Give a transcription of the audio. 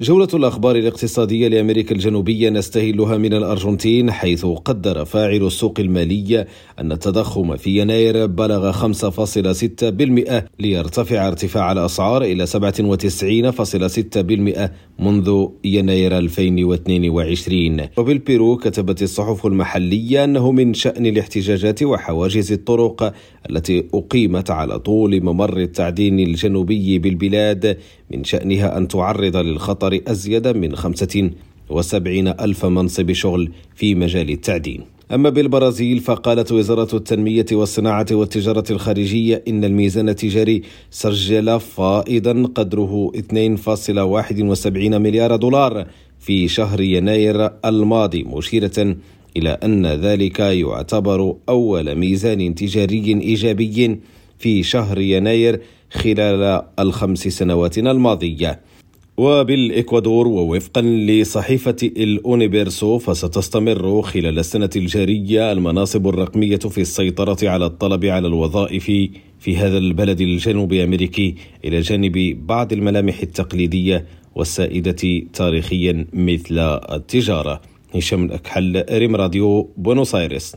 جولة الأخبار الاقتصادية لأمريكا الجنوبية نستهلها من الأرجنتين حيث قدر فاعل السوق المالية أن التضخم في يناير بلغ 5.6% ليرتفع ارتفاع الأسعار إلى 97.6% منذ يناير 2022 وبالبيرو كتبت الصحف المحلية أنه من شأن الاحتجاجات وحواجز الطرق التي أقيمت على طول ممر التعدين الجنوبي بالبلاد من شأنها أن تعرض للخطر أزيد من 75 ألف منصب شغل في مجال التعدين. أما بالبرازيل فقالت وزارة التنمية والصناعة والتجارة الخارجية إن الميزان التجاري سجل فائضا قدره 2.71 مليار دولار في شهر يناير الماضي مشيرة إلى أن ذلك يعتبر أول ميزان تجاري إيجابي في شهر يناير خلال الخمس سنوات الماضية. وبالإكوادور ووفقا لصحيفة الأونيبرسو فستستمر خلال السنة الجارية المناصب الرقمية في السيطرة على الطلب على الوظائف في هذا البلد الجنوبي أمريكي إلى جانب بعض الملامح التقليدية والسائدة تاريخيا مثل التجارة. هشام الأكحل ريم راديو بونوس آيرس